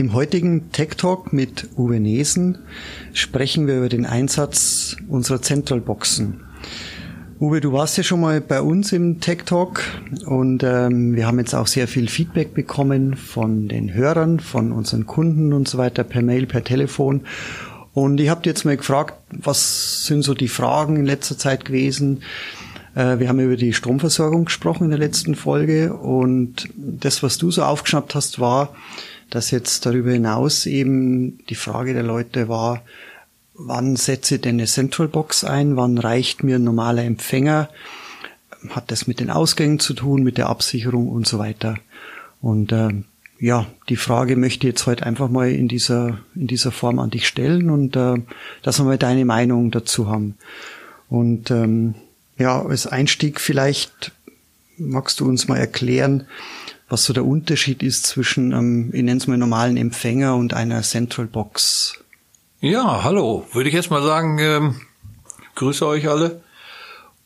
Im heutigen Tech Talk mit Uwe Nesen sprechen wir über den Einsatz unserer Zentralboxen. Uwe, du warst ja schon mal bei uns im Tech Talk und ähm, wir haben jetzt auch sehr viel Feedback bekommen von den Hörern, von unseren Kunden und so weiter per Mail, per Telefon. Und ich habe jetzt mal gefragt, was sind so die Fragen in letzter Zeit gewesen? Äh, wir haben über die Stromversorgung gesprochen in der letzten Folge und das, was du so aufgeschnappt hast, war, dass jetzt darüber hinaus eben die Frage der Leute war, wann setze ich denn eine Central Box ein, wann reicht mir ein normaler Empfänger, hat das mit den Ausgängen zu tun, mit der Absicherung und so weiter. Und äh, ja, die Frage möchte ich jetzt heute einfach mal in dieser, in dieser Form an dich stellen und äh, dass wir mal deine Meinung dazu haben. Und ähm, ja, als Einstieg vielleicht magst du uns mal erklären, was so der Unterschied ist zwischen, ähm, ich nenne es mal normalen Empfänger und einer Central Box. Ja, hallo. Würde ich jetzt mal sagen, ähm, grüße euch alle.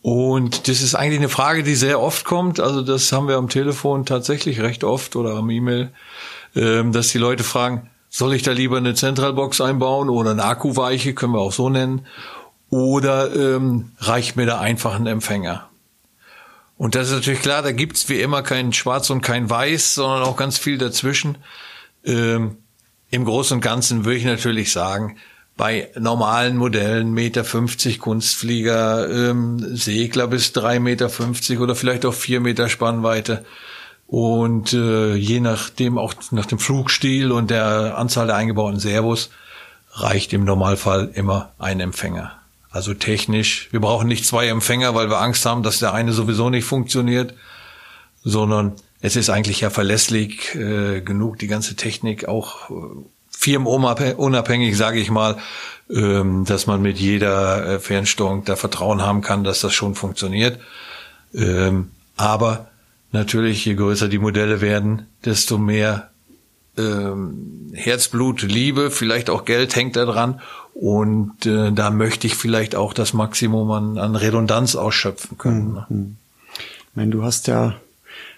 Und das ist eigentlich eine Frage, die sehr oft kommt. Also das haben wir am Telefon tatsächlich recht oft oder am E-Mail, ähm, dass die Leute fragen, soll ich da lieber eine Zentralbox einbauen oder eine Akkuweiche, können wir auch so nennen, oder ähm, reicht mir da einfach ein Empfänger? Und das ist natürlich klar, da gibt's wie immer kein Schwarz und kein Weiß, sondern auch ganz viel dazwischen. Ähm, Im Großen und Ganzen würde ich natürlich sagen, bei normalen Modellen Meter 50 Kunstflieger, ähm, Segler bis drei Meter 50 oder vielleicht auch vier Meter Spannweite. Und äh, je nachdem auch nach dem Flugstil und der Anzahl der eingebauten Servos reicht im Normalfall immer ein Empfänger. Also technisch. Wir brauchen nicht zwei Empfänger, weil wir Angst haben, dass der eine sowieso nicht funktioniert, sondern es ist eigentlich ja verlässlich äh, genug, die ganze Technik auch äh, firmenunabhängig, sage ich mal, ähm, dass man mit jeder äh, Fernsteuerung da Vertrauen haben kann, dass das schon funktioniert. Ähm, aber natürlich, je größer die Modelle werden, desto mehr ähm, Herzblut, Liebe, vielleicht auch Geld hängt da dran. Und äh, da möchte ich vielleicht auch das Maximum an, an Redundanz ausschöpfen können. Mhm. Ich meine, du hast ja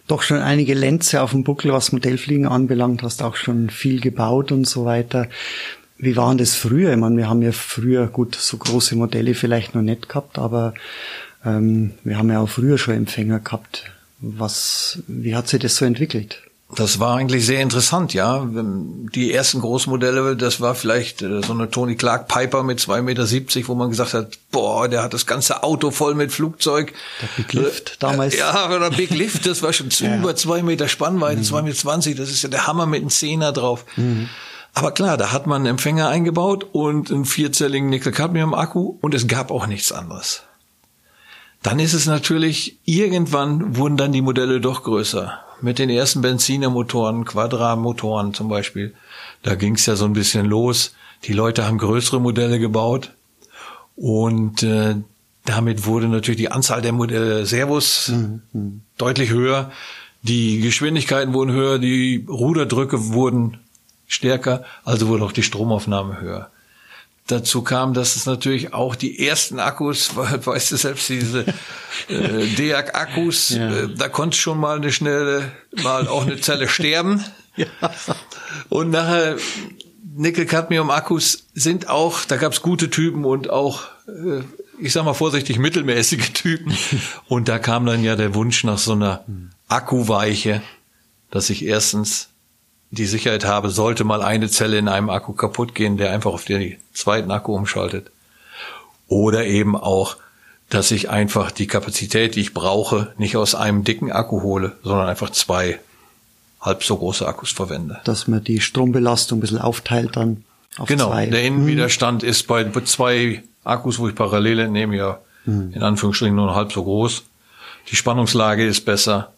doch schon einige Lenze auf dem Buckel, was Modellfliegen anbelangt, hast auch schon viel gebaut und so weiter. Wie waren das früher? Ich meine, wir haben ja früher, gut, so große Modelle vielleicht noch nicht gehabt, aber ähm, wir haben ja auch früher schon Empfänger gehabt. Was, wie hat sich das so entwickelt? Das war eigentlich sehr interessant, ja. Die ersten Großmodelle, das war vielleicht äh, so eine Tony Clark Piper mit 2,70 Meter, wo man gesagt hat, boah, der hat das ganze Auto voll mit Flugzeug. Der Big Lift äh, damals. Ja, der Big Lift, das war schon ja. über zwei Meter Spannweite, mhm. 2,20 Meter, das ist ja der Hammer mit einem Zehner drauf. Mhm. Aber klar, da hat man einen Empfänger eingebaut und einen vierzelligen Nickel-Cadmium-Akku und es gab auch nichts anderes. Dann ist es natürlich, irgendwann wurden dann die Modelle doch größer mit den ersten Benzinermotoren, Quadra-Motoren zum Beispiel. Da ging es ja so ein bisschen los. Die Leute haben größere Modelle gebaut und äh, damit wurde natürlich die Anzahl der Modelle Servos mhm. mhm. deutlich höher. Die Geschwindigkeiten wurden höher, die Ruderdrücke wurden stärker, also wurde auch die Stromaufnahme höher. Dazu kam, dass es natürlich auch die ersten Akkus, weißt du selbst, diese äh, DEAC-Akkus, ja. äh, da konnte schon mal eine schnelle, mal auch eine Zelle sterben. Ja. Und nachher Nickel-Cadmium-Akkus sind auch, da gab's gute Typen und auch, äh, ich sag mal vorsichtig, mittelmäßige Typen. Und da kam dann ja der Wunsch nach so einer Akkuweiche, dass ich erstens die Sicherheit habe, sollte mal eine Zelle in einem Akku kaputt gehen, der einfach auf den zweiten Akku umschaltet. Oder eben auch, dass ich einfach die Kapazität, die ich brauche, nicht aus einem dicken Akku hole, sondern einfach zwei halb so große Akkus verwende. Dass man die Strombelastung ein bisschen aufteilt dann auf genau, zwei. der Innenwiderstand mhm. ist bei zwei Akkus, wo ich parallel entnehme, ja mhm. in Anführungsstrichen nur halb so groß. Die Spannungslage ist besser.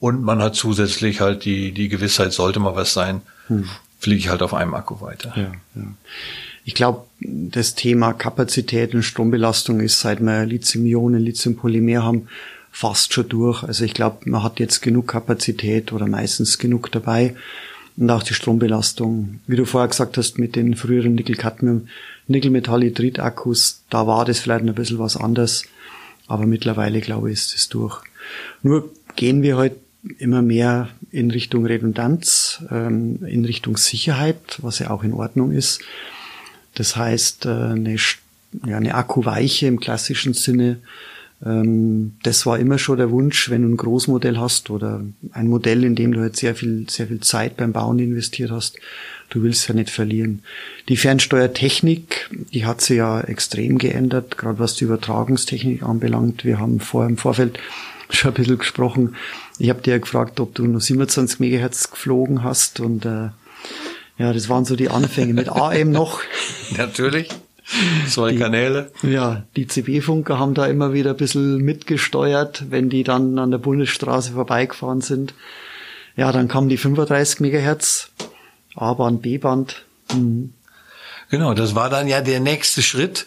Und man hat zusätzlich halt die, die Gewissheit, sollte mal was sein, hm. fliege ich halt auf einem Akku weiter. Ja, ja. ich glaube, das Thema Kapazität und Strombelastung ist, seit wir Lithium-Ionen, Lithium-Polymer haben, fast schon durch. Also ich glaube, man hat jetzt genug Kapazität oder meistens genug dabei. Und auch die Strombelastung, wie du vorher gesagt hast, mit den früheren Nickel-Cadmium, Nickel-Metallhydrid-Akkus, da war das vielleicht ein bisschen was anderes. Aber mittlerweile, glaube ich, ist es durch. Nur gehen wir heute halt immer mehr in Richtung Redundanz, ähm, in Richtung Sicherheit, was ja auch in Ordnung ist. Das heißt, äh, eine, ja, eine Akkuweiche im klassischen Sinne, ähm, das war immer schon der Wunsch, wenn du ein Großmodell hast oder ein Modell, in dem du halt sehr viel, sehr viel Zeit beim Bauen investiert hast. Du willst ja nicht verlieren. Die Fernsteuertechnik, die hat sich ja extrem geändert, gerade was die Übertragungstechnik anbelangt. Wir haben vor im Vorfeld schon ein bisschen gesprochen. Ich habe dir ja gefragt, ob du nur 27 Megahertz geflogen hast und äh, ja, das waren so die Anfänge mit AM noch. Natürlich. Zwei die, Kanäle. Ja, die CB-Funker haben da immer wieder ein bisschen mitgesteuert, wenn die dann an der Bundesstraße vorbeigefahren sind. Ja, dann kamen die 35 Megahertz, A-Band, B-Band. Mhm. Genau, das war dann ja der nächste Schritt,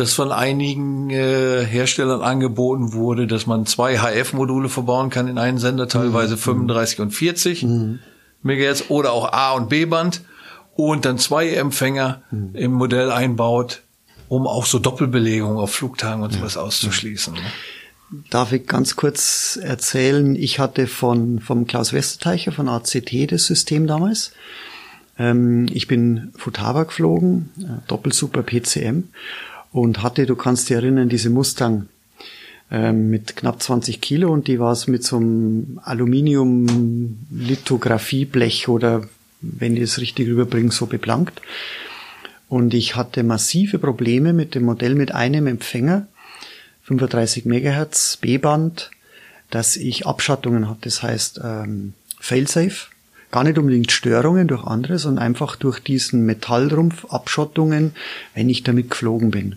dass von einigen äh, Herstellern angeboten wurde, dass man zwei HF-Module verbauen kann in einen Sender, teilweise mhm. 35 und 40. Mhm. Megahertz oder auch A- und B-Band und dann zwei Empfänger mhm. im Modell einbaut, um auch so Doppelbelegungen auf Flugtagen und sowas ja. auszuschließen. Ne? Darf ich ganz kurz erzählen, ich hatte von, vom Klaus Westerteicher von ACT das System damals. Ähm, ich bin Futaba geflogen, äh, Doppelsuper PCM und hatte, du kannst dich erinnern, diese Mustang ähm, mit knapp 20 Kilo und die war es mit so einem Aluminium-Lithografieblech oder wenn ich es richtig rüberbringe, so beplankt. Und ich hatte massive Probleme mit dem Modell mit einem Empfänger, 35 Megahertz B-Band, dass ich Abschattungen hatte. Das heißt ähm, Failsafe, gar nicht unbedingt Störungen durch andere, sondern einfach durch diesen Metallrumpf Abschottungen, wenn ich damit geflogen bin.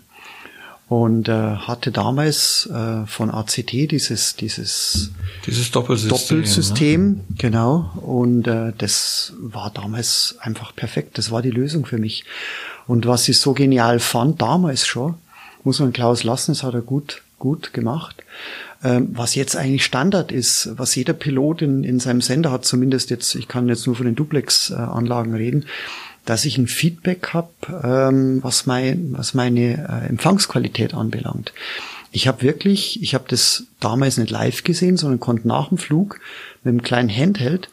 Und äh, hatte damals äh, von ACT dieses dieses dieses Doppelsystem, Doppelsystem ne? genau. Und äh, das war damals einfach perfekt. Das war die Lösung für mich. Und was ich so genial fand damals schon muss man Klaus lassen das hat er gut gut gemacht ähm, was jetzt eigentlich Standard ist was jeder Pilot in, in seinem Sender hat zumindest jetzt ich kann jetzt nur von den Duplex Anlagen reden dass ich ein Feedback habe, ähm, was, mein, was meine äh, Empfangsqualität anbelangt. Ich habe wirklich, ich habe das damals nicht live gesehen, sondern konnte nach dem Flug mit einem kleinen Handheld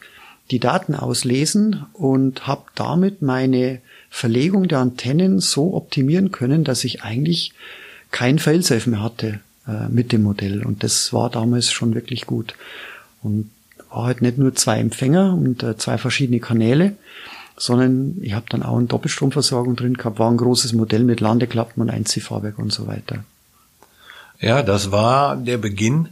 die Daten auslesen und habe damit meine Verlegung der Antennen so optimieren können, dass ich eigentlich kein Failsafe mehr hatte äh, mit dem Modell. Und das war damals schon wirklich gut. Und war halt nicht nur zwei Empfänger und äh, zwei verschiedene Kanäle, sondern ich habe dann auch eine Doppelstromversorgung drin gehabt, war ein großes Modell mit Landeklappen und Einziehfahrwerk und so weiter. Ja, das war der Beginn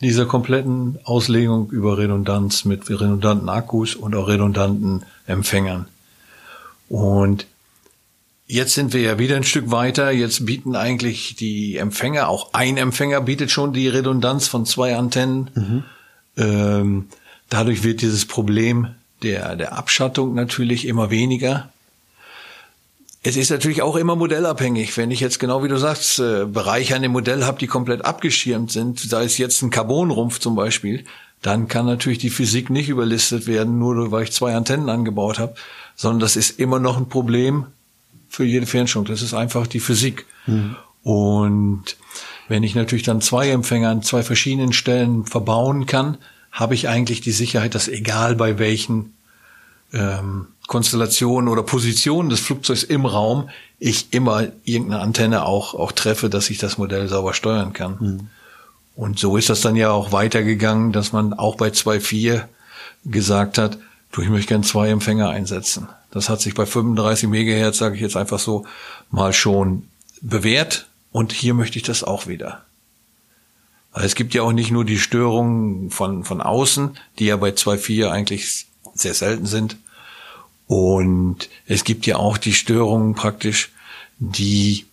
dieser kompletten Auslegung über Redundanz mit redundanten Akkus und auch redundanten Empfängern. Und jetzt sind wir ja wieder ein Stück weiter. Jetzt bieten eigentlich die Empfänger, auch ein Empfänger bietet schon die Redundanz von zwei Antennen. Mhm. Ähm, dadurch wird dieses Problem der, der Abschattung natürlich immer weniger. Es ist natürlich auch immer modellabhängig. Wenn ich jetzt genau wie du sagst, äh, Bereiche an dem Modell habe, die komplett abgeschirmt sind, sei es jetzt ein Carbonrumpf zum Beispiel, dann kann natürlich die Physik nicht überlistet werden, nur weil ich zwei Antennen angebaut habe, sondern das ist immer noch ein Problem für jede Fernstellung. Das ist einfach die Physik. Mhm. Und wenn ich natürlich dann zwei Empfänger an zwei verschiedenen Stellen verbauen kann, habe ich eigentlich die Sicherheit, dass egal bei welchen ähm, Konstellationen oder Positionen des Flugzeugs im Raum ich immer irgendeine Antenne auch, auch treffe, dass ich das Modell sauber steuern kann. Mhm. Und so ist das dann ja auch weitergegangen, dass man auch bei 2.4 gesagt hat, du, ich möchte gern zwei Empfänger einsetzen. Das hat sich bei 35 Megahertz, sage ich jetzt einfach so, mal schon bewährt. Und hier möchte ich das auch wieder. Es gibt ja auch nicht nur die Störungen von, von außen, die ja bei 2.4 eigentlich sehr selten sind. Und es gibt ja auch die Störungen praktisch, die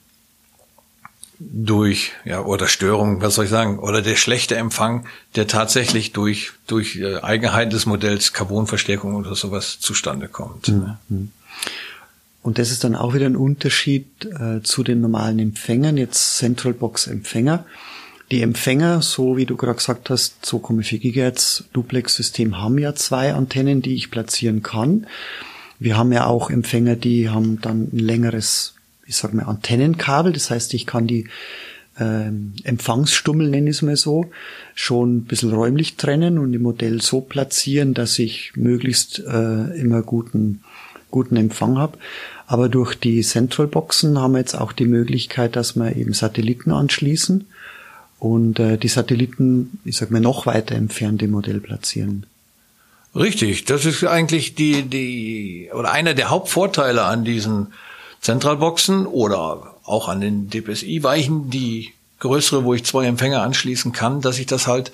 durch, ja, oder Störungen, was soll ich sagen, oder der schlechte Empfang, der tatsächlich durch, durch äh, Eigenheiten des Modells Carbonverstärkung oder sowas zustande kommt. Mhm. Und das ist dann auch wieder ein Unterschied äh, zu den normalen Empfängern, jetzt Central Box Empfänger. Die Empfänger, so wie du gerade gesagt hast, 2,4 GHz Duplex-System haben ja zwei Antennen, die ich platzieren kann. Wir haben ja auch Empfänger, die haben dann ein längeres, ich sag mal, Antennenkabel. Das heißt, ich kann die ähm, Empfangsstummel, nenne ich es mal so, schon ein bisschen räumlich trennen und im Modell so platzieren, dass ich möglichst äh, immer guten, guten Empfang habe. Aber durch die Central Boxen haben wir jetzt auch die Möglichkeit, dass wir eben Satelliten anschließen und äh, die Satelliten, ich sag mal, noch weiter entfernt im Modell platzieren. Richtig, das ist eigentlich die, die, oder einer der Hauptvorteile an diesen Zentralboxen oder auch an den DPSI-Weichen, die größere, wo ich zwei Empfänger anschließen kann, dass ich das halt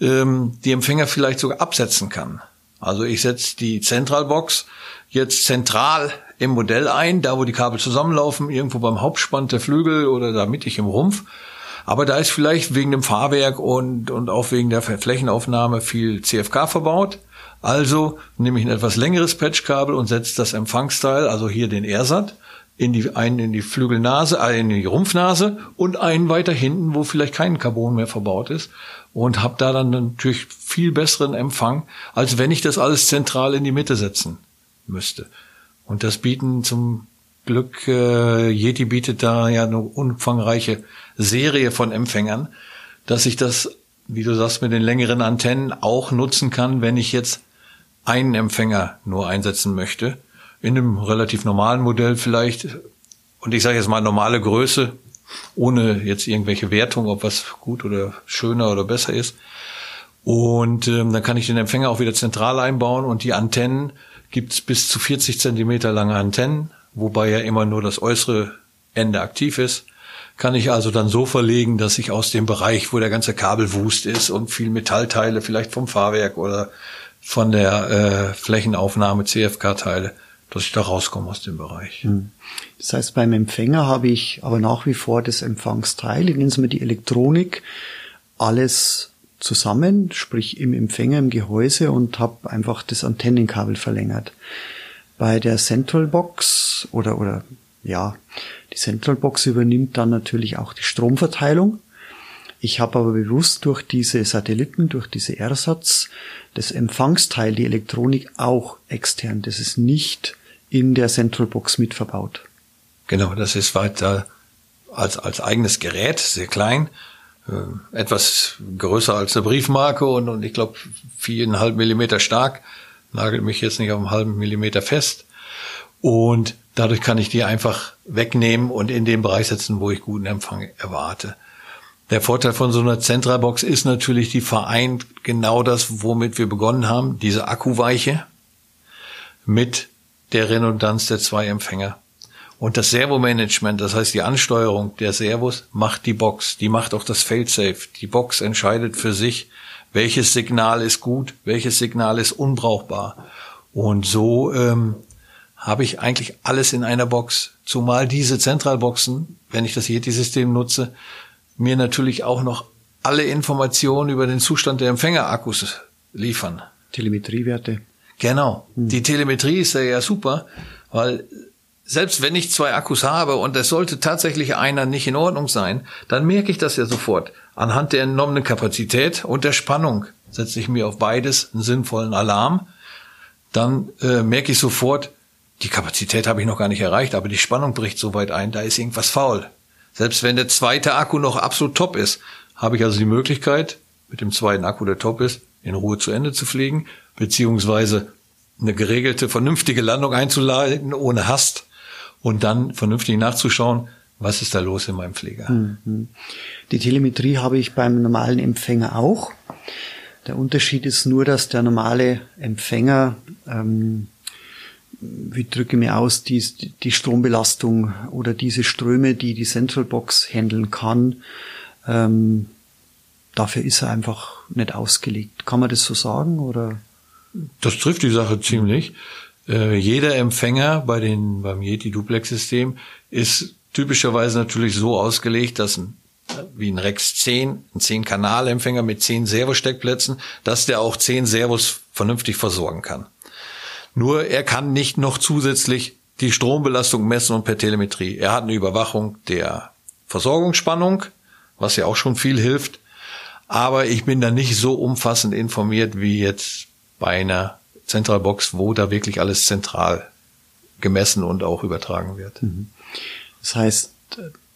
ähm, die Empfänger vielleicht sogar absetzen kann. Also ich setze die Zentralbox jetzt zentral im Modell ein, da wo die Kabel zusammenlaufen, irgendwo beim Hauptspann der Flügel oder da mittig im Rumpf. Aber da ist vielleicht wegen dem Fahrwerk und, und auch wegen der Flächenaufnahme viel CFK verbaut. Also nehme ich ein etwas längeres Patchkabel und setze das Empfangsteil, also hier den ERSAT, in die, einen in die Flügelnase, einen in die Rumpfnase und einen weiter hinten, wo vielleicht kein Carbon mehr verbaut ist und habe da dann natürlich viel besseren Empfang, als wenn ich das alles zentral in die Mitte setzen müsste. Und das bieten zum Glück, äh, Yeti bietet da ja eine umfangreiche Serie von Empfängern, dass ich das, wie du sagst, mit den längeren Antennen auch nutzen kann, wenn ich jetzt einen Empfänger nur einsetzen möchte in einem relativ normalen Modell vielleicht, und ich sage jetzt mal normale Größe, ohne jetzt irgendwelche Wertung, ob was gut oder schöner oder besser ist. Und ähm, dann kann ich den Empfänger auch wieder zentral einbauen und die Antennen gibt's bis zu 40 Zentimeter lange Antennen, wobei ja immer nur das äußere Ende aktiv ist. Kann ich also dann so verlegen, dass ich aus dem Bereich, wo der ganze Kabelwust ist und viel Metallteile, vielleicht vom Fahrwerk oder von der äh, Flächenaufnahme CFK-Teile, dass ich da rauskomme aus dem Bereich. Hm. Das heißt, beim Empfänger habe ich aber nach wie vor das Empfangsteil, ich nenne es mal die Elektronik, alles zusammen, sprich im Empfänger, im Gehäuse und habe einfach das Antennenkabel verlängert. Bei der Central Box oder, oder ja, die Central Box übernimmt dann natürlich auch die Stromverteilung. Ich habe aber bewusst durch diese Satelliten, durch diese Ersatz, das Empfangsteil, die Elektronik auch extern. Das ist nicht in der Central Box mit verbaut. Genau, das ist weiter als, als eigenes Gerät, sehr klein, äh, etwas größer als eine Briefmarke und, und ich glaube viereinhalb Millimeter stark, nagelt mich jetzt nicht auf einen halben Millimeter fest. Und dadurch kann ich die einfach wegnehmen und in den Bereich setzen, wo ich guten Empfang erwarte. Der Vorteil von so einer Zentralbox ist natürlich, die vereint genau das, womit wir begonnen haben, diese Akkuweiche mit der Redundanz der zwei Empfänger. Und das Servomanagement, das heißt die Ansteuerung der Servos, macht die Box. Die macht auch das Failsafe. Die Box entscheidet für sich, welches Signal ist gut, welches Signal ist unbrauchbar. Und so ähm, habe ich eigentlich alles in einer Box. Zumal diese Zentralboxen, wenn ich das Yeti-System nutze, mir natürlich auch noch alle Informationen über den Zustand der Empfängerakkus liefern. Telemetriewerte. Genau. Hm. Die Telemetrie ist ja, super, weil selbst wenn ich zwei Akkus habe und es sollte tatsächlich einer nicht in Ordnung sein, dann merke ich das ja sofort. Anhand der entnommenen Kapazität und der Spannung setze ich mir auf beides einen sinnvollen Alarm. Dann äh, merke ich sofort, die Kapazität habe ich noch gar nicht erreicht, aber die Spannung bricht so weit ein, da ist irgendwas faul. Selbst wenn der zweite Akku noch absolut top ist, habe ich also die Möglichkeit, mit dem zweiten Akku, der top ist, in Ruhe zu Ende zu fliegen, beziehungsweise eine geregelte, vernünftige Landung einzuleiten, ohne Hast und dann vernünftig nachzuschauen, was ist da los in meinem Flieger. Mhm. Die Telemetrie habe ich beim normalen Empfänger auch. Der Unterschied ist nur, dass der normale Empfänger ähm, wie drücke mir aus, die, die Strombelastung oder diese Ströme, die die Central Box handeln kann, ähm, dafür ist er einfach nicht ausgelegt. Kann man das so sagen oder? Das trifft die Sache ziemlich. Äh, jeder Empfänger bei den, beim Yeti Duplex System ist typischerweise natürlich so ausgelegt, dass ein, wie ein Rex 10, ein 10 Kanal Empfänger mit 10 Servosteckplätzen, dass der auch 10 Servos vernünftig versorgen kann. Nur er kann nicht noch zusätzlich die Strombelastung messen und per Telemetrie. Er hat eine Überwachung der Versorgungsspannung, was ja auch schon viel hilft. Aber ich bin da nicht so umfassend informiert wie jetzt bei einer Zentralbox, wo da wirklich alles zentral gemessen und auch übertragen wird. Mhm. Das heißt,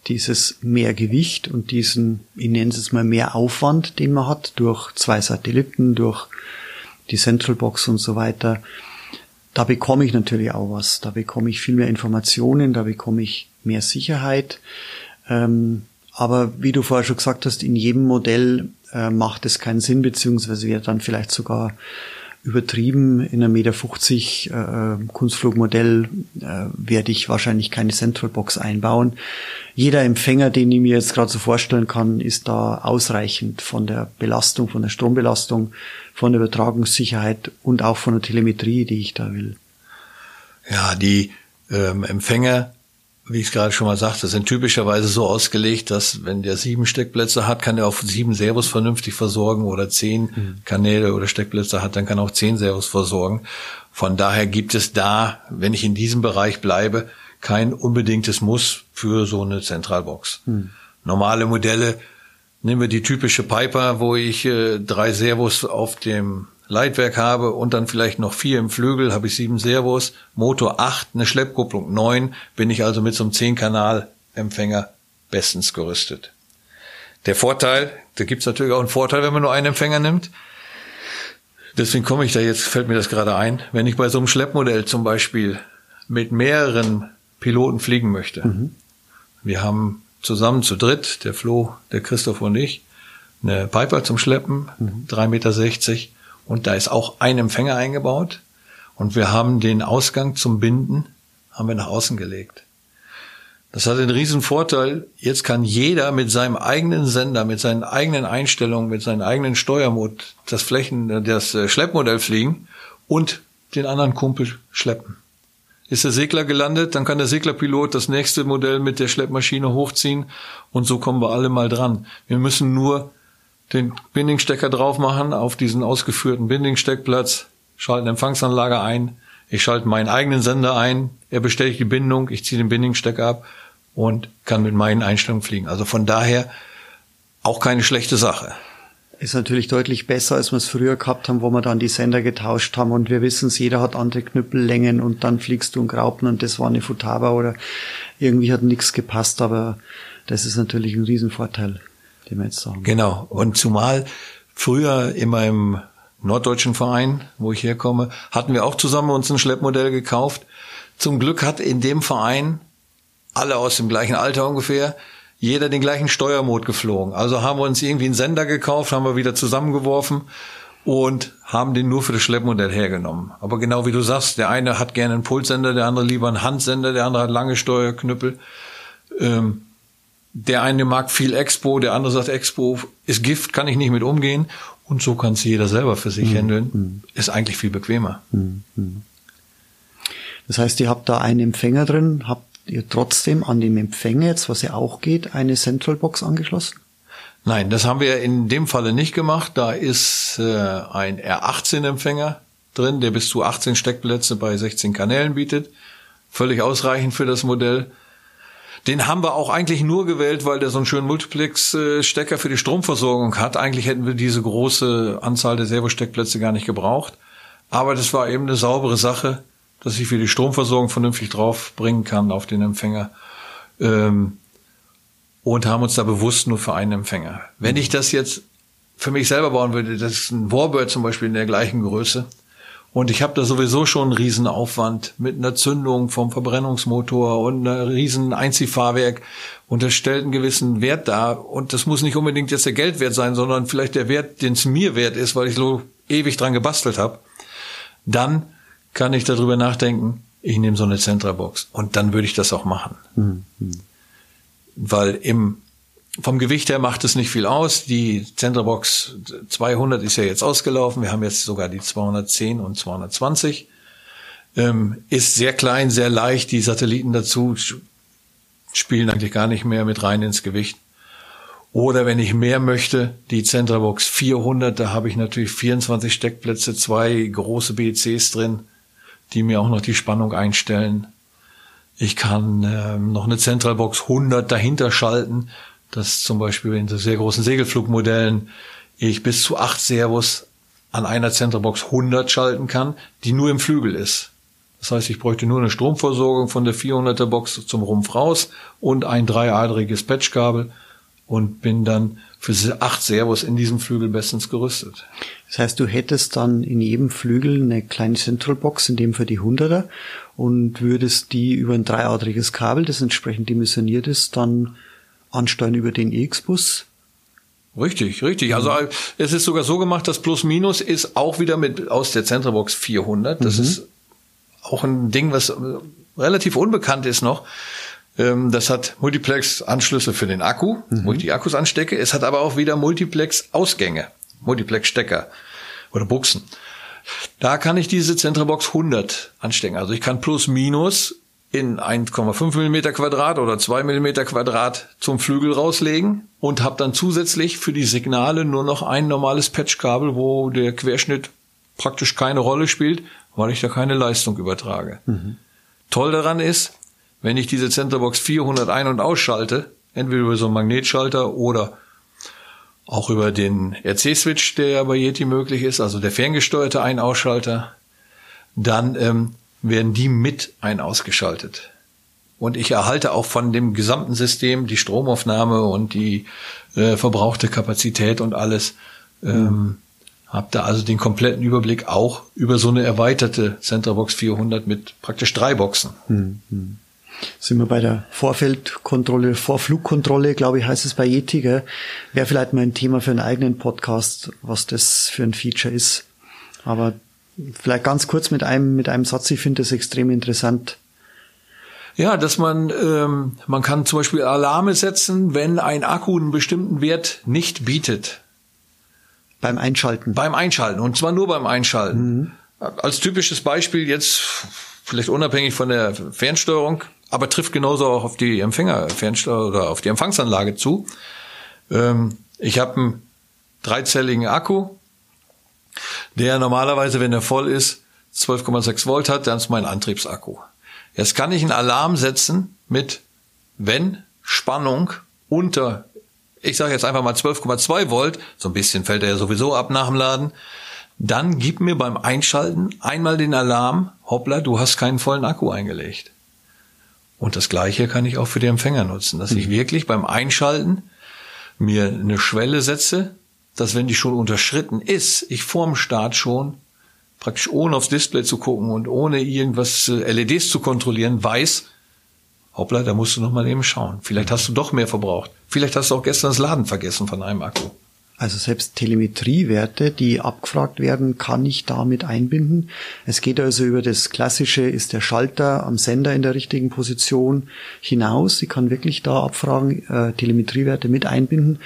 dieses mehr Gewicht und diesen, ich nenne es mal mehr Aufwand, den man hat durch zwei Satelliten, durch die Centralbox und so weiter, da bekomme ich natürlich auch was. Da bekomme ich viel mehr Informationen, da bekomme ich mehr Sicherheit. Ähm, aber wie du vorher schon gesagt hast, in jedem Modell äh, macht es keinen Sinn, beziehungsweise wäre dann vielleicht sogar übertrieben. In einem Meter 50 äh, Kunstflugmodell äh, werde ich wahrscheinlich keine Centralbox einbauen. Jeder Empfänger, den ich mir jetzt gerade so vorstellen kann, ist da ausreichend von der Belastung, von der Strombelastung, von der Übertragungssicherheit und auch von der Telemetrie, die ich da will. Ja, die ähm, Empfänger wie ich es gerade schon mal sagte, sind typischerweise so ausgelegt, dass wenn der sieben Steckplätze hat, kann er auch sieben Servos vernünftig versorgen oder zehn mhm. Kanäle oder Steckplätze hat, dann kann er auch zehn Servos versorgen. Von daher gibt es da, wenn ich in diesem Bereich bleibe, kein unbedingtes Muss für so eine Zentralbox. Mhm. Normale Modelle, nehmen wir die typische Piper, wo ich äh, drei Servos auf dem Leitwerk habe und dann vielleicht noch vier im Flügel, habe ich sieben Servos, Motor acht, eine Schleppkupplung neun, bin ich also mit so einem Zehn-Kanal-Empfänger bestens gerüstet. Der Vorteil, da gibt's natürlich auch einen Vorteil, wenn man nur einen Empfänger nimmt. Deswegen komme ich da jetzt, fällt mir das gerade ein, wenn ich bei so einem Schleppmodell zum Beispiel mit mehreren Piloten fliegen möchte. Mhm. Wir haben zusammen zu dritt, der Flo, der Christoph und ich, eine Piper zum Schleppen, mhm. 3,60 Meter und da ist auch ein Empfänger eingebaut. Und wir haben den Ausgang zum Binden, haben wir nach außen gelegt. Das hat einen riesen Vorteil. Jetzt kann jeder mit seinem eigenen Sender, mit seinen eigenen Einstellungen, mit seinen eigenen Steuermod das Flächen, das äh, Schleppmodell fliegen und den anderen Kumpel schleppen. Ist der Segler gelandet, dann kann der Seglerpilot das nächste Modell mit der Schleppmaschine hochziehen und so kommen wir alle mal dran. Wir müssen nur den Bindingstecker drauf machen auf diesen ausgeführten Bindingsteckplatz, schalten Empfangsanlage ein, ich schalte meinen eigenen Sender ein, er bestellt die Bindung, ich ziehe den Bindingstecker ab und kann mit meinen Einstellungen fliegen. Also von daher auch keine schlechte Sache. Ist natürlich deutlich besser, als wir es früher gehabt haben, wo wir dann die Sender getauscht haben und wir wissen es, jeder hat andere Knüppellängen und dann fliegst du und Graupen und das war eine Futaba oder irgendwie hat nichts gepasst, aber das ist natürlich ein Riesenvorteil den wir jetzt haben. Genau. Und zumal früher in meinem norddeutschen Verein, wo ich herkomme, hatten wir auch zusammen uns ein Schleppmodell gekauft. Zum Glück hat in dem Verein alle aus dem gleichen Alter ungefähr jeder den gleichen Steuermod geflogen. Also haben wir uns irgendwie einen Sender gekauft, haben wir wieder zusammengeworfen und haben den nur für das Schleppmodell hergenommen. Aber genau wie du sagst, der eine hat gerne einen Pulssender, der andere lieber einen Handsender, der andere hat lange Steuerknüppel. Ähm, der eine mag viel Expo, der andere sagt, Expo ist Gift, kann ich nicht mit umgehen. Und so kann es jeder selber für sich mhm. handeln. Mhm. Ist eigentlich viel bequemer. Mhm. mhm. Das heißt, ihr habt da einen Empfänger drin, habt ihr trotzdem an dem Empfänger jetzt, was ja auch geht, eine Centralbox angeschlossen? Nein, das haben wir in dem Falle nicht gemacht. Da ist äh, ein R18-Empfänger drin, der bis zu 18 Steckplätze bei 16 Kanälen bietet. Völlig ausreichend für das Modell. Den haben wir auch eigentlich nur gewählt, weil der so einen schönen Multiplex-Stecker für die Stromversorgung hat. Eigentlich hätten wir diese große Anzahl der Servo-Steckplätze gar nicht gebraucht. Aber das war eben eine saubere Sache, dass ich für die Stromversorgung vernünftig draufbringen kann auf den Empfänger. Ähm, und haben uns da bewusst nur für einen Empfänger. Wenn ich das jetzt für mich selber bauen würde, das ist ein Warbird zum Beispiel in der gleichen Größe, und ich habe da sowieso schon einen riesen Aufwand mit einer Zündung vom Verbrennungsmotor und einem riesen Einziehfahrwerk. Und das stellt einen gewissen Wert dar. Und das muss nicht unbedingt jetzt der Geldwert sein, sondern vielleicht der Wert, den es mir wert ist, weil ich so ewig dran gebastelt habe. Dann kann ich darüber nachdenken, ich nehme so eine Zentrabox. Und dann würde ich das auch machen. Mhm. Weil im vom Gewicht her macht es nicht viel aus. Die Zentrabox 200 ist ja jetzt ausgelaufen. Wir haben jetzt sogar die 210 und 220. Ähm, ist sehr klein, sehr leicht. Die Satelliten dazu spielen eigentlich gar nicht mehr mit rein ins Gewicht. Oder wenn ich mehr möchte, die Zentrabox 400, da habe ich natürlich 24 Steckplätze, zwei große BCs drin, die mir auch noch die Spannung einstellen. Ich kann äh, noch eine Zentralbox 100 dahinter schalten, dass zum Beispiel in sehr großen Segelflugmodellen ich bis zu acht Servos an einer Zentralbox 100 schalten kann, die nur im Flügel ist. Das heißt, ich bräuchte nur eine Stromversorgung von der 400er Box zum Rumpf raus und ein dreiadriges Patchkabel und bin dann für acht Servos in diesem Flügel bestens gerüstet. Das heißt, du hättest dann in jedem Flügel eine kleine Centralbox, in dem für die 100er und würdest die über ein dreiadriges Kabel, das entsprechend dimensioniert ist, dann ansteuern über den EX-Bus Richtig, richtig. Also mhm. es ist sogar so gemacht, dass Plus Minus ist auch wieder mit aus der Centerbox 400. Das mhm. ist auch ein Ding, was äh, relativ unbekannt ist noch. Ähm, das hat Multiplex-Anschlüsse für den Akku, mhm. wo ich die Akkus anstecke. Es hat aber auch wieder Multiplex-Ausgänge, Multiplex-Stecker oder Buchsen. Da kann ich diese Centerbox 100 anstecken. Also ich kann plus minus in 1,5 Millimeter Quadrat oder 2 Millimeter Quadrat zum Flügel rauslegen und habe dann zusätzlich für die Signale nur noch ein normales Patchkabel, wo der Querschnitt praktisch keine Rolle spielt, weil ich da keine Leistung übertrage. Mhm. Toll daran ist, wenn ich diese Centerbox 400 ein- und ausschalte, entweder über so einen Magnetschalter oder auch über den RC-Switch, der ja bei Yeti möglich ist, also der ferngesteuerte Ein-Ausschalter, dann ähm, werden die mit ein ausgeschaltet. Und ich erhalte auch von dem gesamten System die Stromaufnahme und die äh, verbrauchte Kapazität und alles. Ähm, hab da also den kompletten Überblick auch über so eine erweiterte Centerbox 400 mit praktisch drei Boxen. Mhm. Sind wir bei der Vorfeldkontrolle, Vorflugkontrolle, glaube ich, heißt es bei Yeti, gell? Wäre vielleicht mal ein Thema für einen eigenen Podcast, was das für ein Feature ist. Aber Vielleicht ganz kurz mit einem, mit einem Satz, ich finde das extrem interessant. Ja, dass man, ähm, man kann zum Beispiel Alarme setzen, wenn ein Akku einen bestimmten Wert nicht bietet. Beim Einschalten. Beim Einschalten. Und zwar nur beim Einschalten. Mhm. Als typisches Beispiel jetzt, vielleicht unabhängig von der Fernsteuerung, aber trifft genauso auch auf die Empfänger, Fernsteuer oder auf die Empfangsanlage zu. Ähm, ich habe einen dreizelligen Akku, der normalerweise, wenn er voll ist, 12,6 Volt hat, dann ist mein Antriebsakku. Jetzt kann ich einen Alarm setzen mit, wenn Spannung unter, ich sage jetzt einfach mal 12,2 Volt, so ein bisschen fällt er ja sowieso ab nach dem Laden, dann gib mir beim Einschalten einmal den Alarm, hoppla, du hast keinen vollen Akku eingelegt. Und das gleiche kann ich auch für die Empfänger nutzen, dass ich mhm. wirklich beim Einschalten mir eine Schwelle setze, dass wenn die schon unterschritten ist, ich vorm Start schon praktisch ohne aufs Display zu gucken und ohne irgendwas äh, LEDs zu kontrollieren, weiß, hoppla, da musst du noch mal eben schauen. Vielleicht hast du doch mehr verbraucht. Vielleicht hast du auch gestern das Laden vergessen von einem Akku. Also selbst Telemetriewerte, die abgefragt werden, kann ich damit einbinden. Es geht also über das klassische, ist der Schalter am Sender in der richtigen Position hinaus. Ich kann wirklich da abfragen, äh, Telemetriewerte mit einbinden.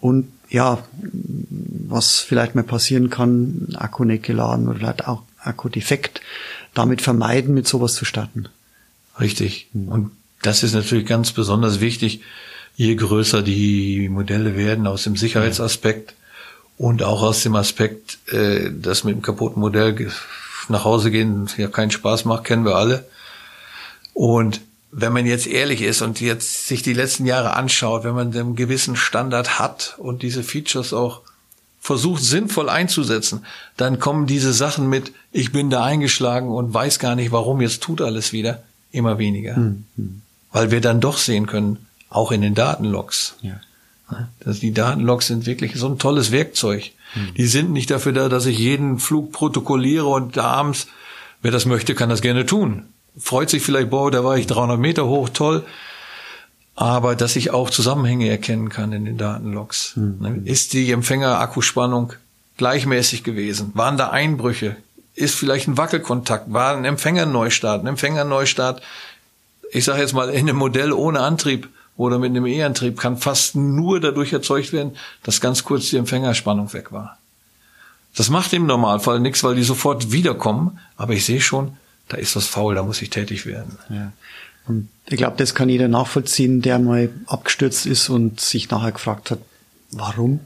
Und ja, was vielleicht mal passieren kann, Akku nicht geladen oder vielleicht auch Akku defekt, damit vermeiden, mit sowas zu starten. Richtig. Und das ist natürlich ganz besonders wichtig, je größer die Modelle werden, aus dem Sicherheitsaspekt und auch aus dem Aspekt, äh, dass mit einem kaputten Modell nach Hause gehen ja keinen Spaß macht, kennen wir alle. Und wenn man jetzt ehrlich ist und jetzt sich die letzten Jahre anschaut, wenn man einen gewissen Standard hat und diese Features auch versucht sinnvoll einzusetzen, dann kommen diese Sachen mit, ich bin da eingeschlagen und weiß gar nicht warum, jetzt tut alles wieder, immer weniger. Mhm. Weil wir dann doch sehen können, auch in den Datenlogs. Ja. Dass die Datenlogs sind wirklich so ein tolles Werkzeug. Mhm. Die sind nicht dafür da, dass ich jeden Flug protokolliere und da abends, wer das möchte, kann das gerne tun freut sich vielleicht, boah, da war ich 300 Meter hoch, toll. Aber dass ich auch Zusammenhänge erkennen kann in den Datenlogs. Mhm. Ist die Empfänger-Akkuspannung gleichmäßig gewesen? Waren da Einbrüche? Ist vielleicht ein Wackelkontakt? War ein Empfängerneustart? Ein Empfängerneustart, ich sage jetzt mal, in einem Modell ohne Antrieb oder mit einem E-Antrieb kann fast nur dadurch erzeugt werden, dass ganz kurz die Empfängerspannung weg war. Das macht im Normalfall nichts, weil die sofort wiederkommen. Aber ich sehe schon, da ist was faul, da muss ich tätig werden. Ja. Und ich glaube, das kann jeder nachvollziehen, der mal abgestürzt ist und sich nachher gefragt hat, warum.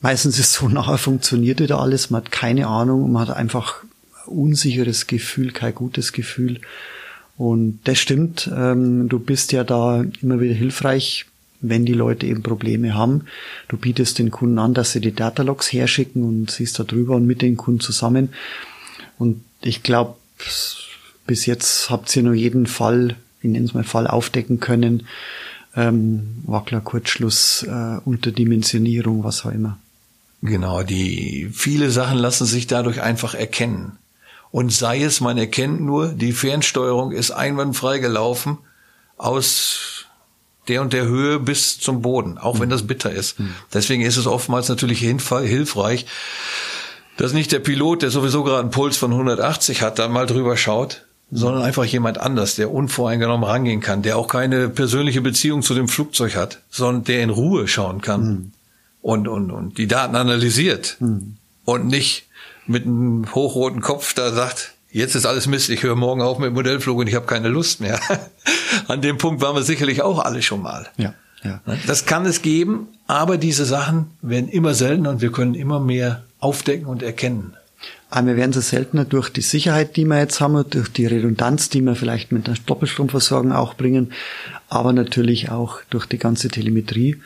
Meistens ist so, nachher funktionierte da alles, man hat keine Ahnung man hat einfach ein unsicheres Gefühl, kein gutes Gefühl. Und das stimmt, ähm, du bist ja da immer wieder hilfreich, wenn die Leute eben Probleme haben. Du bietest den Kunden an, dass sie die Datalogs herschicken und siehst da drüber und mit den Kunden zusammen. Und ich glaube, bis jetzt habt ihr nur jeden Fall, ich nenne es mal Fall, aufdecken können. Ähm, Wackler, Kurzschluss, äh, Unterdimensionierung, was auch immer. Genau, die viele Sachen lassen sich dadurch einfach erkennen. Und sei es, man erkennt nur, die Fernsteuerung ist einwandfrei gelaufen aus der und der Höhe bis zum Boden, auch wenn das bitter ist. Mhm. Deswegen ist es oftmals natürlich hilfreich, dass nicht der Pilot, der sowieso gerade einen Puls von 180 hat, da mal drüber schaut, sondern einfach jemand anders, der unvoreingenommen rangehen kann, der auch keine persönliche Beziehung zu dem Flugzeug hat, sondern der in Ruhe schauen kann mhm. und, und, und die Daten analysiert mhm. und nicht mit einem hochroten Kopf da sagt, jetzt ist alles Mist, ich höre morgen auf mit Modellflug und ich habe keine Lust mehr. An dem Punkt waren wir sicherlich auch alle schon mal. Ja, ja. Das kann es geben, aber diese Sachen werden immer seltener und wir können immer mehr aufdecken und erkennen. Aber wir werden so seltener durch die Sicherheit, die wir jetzt haben, durch die Redundanz, die wir vielleicht mit der Doppelstromversorgung auch bringen, aber natürlich auch durch die ganze Telemetrie.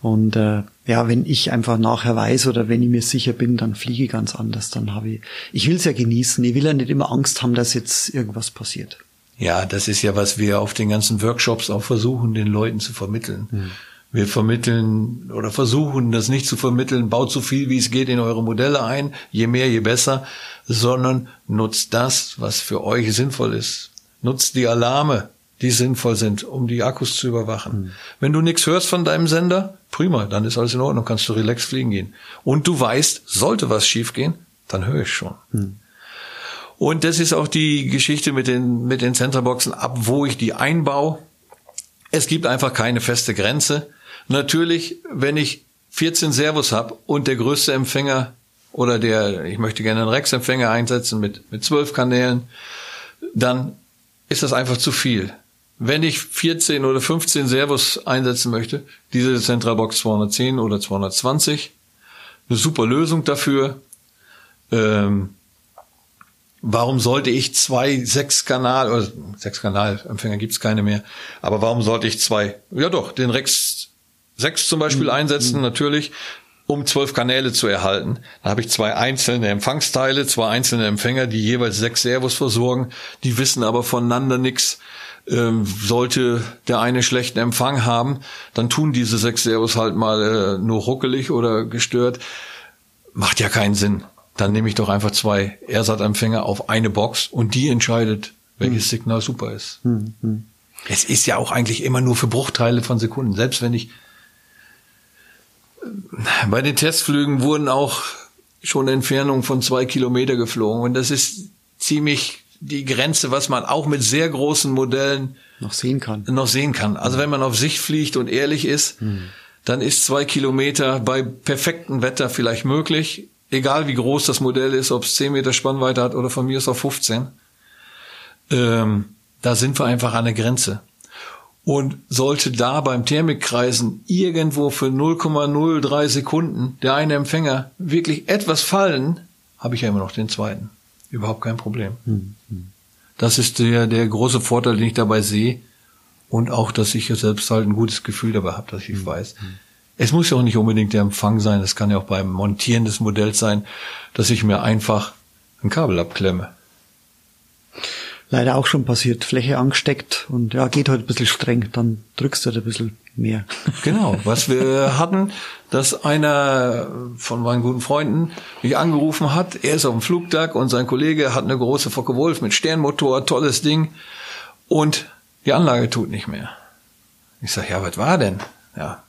Und äh, ja, wenn ich einfach nachher weiß oder wenn ich mir sicher bin, dann fliege ich ganz anders. Dann habe ich, ich will es ja genießen. Ich will ja nicht immer Angst haben, dass jetzt irgendwas passiert. Ja, das ist ja, was wir auf den ganzen Workshops auch versuchen, den Leuten zu vermitteln. Hm. Wir vermitteln oder versuchen das nicht zu vermitteln, baut so viel wie es geht in eure Modelle ein, je mehr, je besser, sondern nutzt das, was für euch sinnvoll ist. Nutzt die Alarme, die sinnvoll sind, um die Akkus zu überwachen. Mhm. Wenn du nichts hörst von deinem Sender, prima, dann ist alles in Ordnung, kannst du relax fliegen gehen. Und du weißt, sollte was schiefgehen, dann höre ich schon. Mhm. Und das ist auch die Geschichte mit den, mit den Centerboxen, ab wo ich die einbaue. Es gibt einfach keine feste Grenze. Natürlich, wenn ich 14 Servos habe und der größte Empfänger oder der, ich möchte gerne einen Rex-Empfänger einsetzen mit, mit 12 Kanälen, dann ist das einfach zu viel. Wenn ich 14 oder 15 Servos einsetzen möchte, diese Centrabox 210 oder 220, eine super Lösung dafür. Ähm, warum sollte ich zwei sechs Kanal oder sechs Kanal-Empfänger gibt's keine mehr, aber warum sollte ich zwei, ja doch, den Rex 6 zum Beispiel mhm. einsetzen, mhm. natürlich, um zwölf Kanäle zu erhalten. Da habe ich zwei einzelne Empfangsteile, zwei einzelne Empfänger, die jeweils sechs Servos versorgen. Die wissen aber voneinander nichts. Ähm, sollte der eine schlechten Empfang haben, dann tun diese sechs Servos halt mal äh, nur ruckelig oder gestört. Macht ja keinen Sinn. Dann nehme ich doch einfach zwei AirSat-Empfänger auf eine Box und die entscheidet, welches hm. Signal super ist. Hm, hm. Es ist ja auch eigentlich immer nur für Bruchteile von Sekunden. Selbst wenn ich bei den Testflügen wurden auch schon Entfernungen von zwei Kilometer geflogen. Und das ist ziemlich die Grenze, was man auch mit sehr großen Modellen noch sehen kann. Noch sehen kann. Also wenn man auf Sicht fliegt und ehrlich ist, hm. dann ist zwei Kilometer bei perfektem Wetter vielleicht möglich. Egal wie groß das Modell ist, ob es zehn Meter Spannweite hat oder von mir ist auf 15. Ähm, da sind wir einfach an der Grenze. Und sollte da beim Thermikkreisen irgendwo für 0,03 Sekunden der eine Empfänger wirklich etwas fallen, habe ich ja immer noch den zweiten. Überhaupt kein Problem. Mhm. Das ist der, der große Vorteil, den ich dabei sehe. Und auch, dass ich ja selbst halt ein gutes Gefühl dabei habe, dass ich mhm. weiß. Es muss ja auch nicht unbedingt der Empfang sein. Es kann ja auch beim Montieren des Modells sein, dass ich mir einfach ein Kabel abklemme leider auch schon passiert. Fläche angesteckt und ja, geht halt ein bisschen streng, dann drückst du halt ein bisschen mehr. Genau, was wir hatten, dass einer von meinen guten Freunden mich angerufen hat, er ist auf dem Flugtag und sein Kollege hat eine große Focke Wolf mit Sternmotor, tolles Ding und die Anlage tut nicht mehr. Ich sag, ja, was war denn? Ja,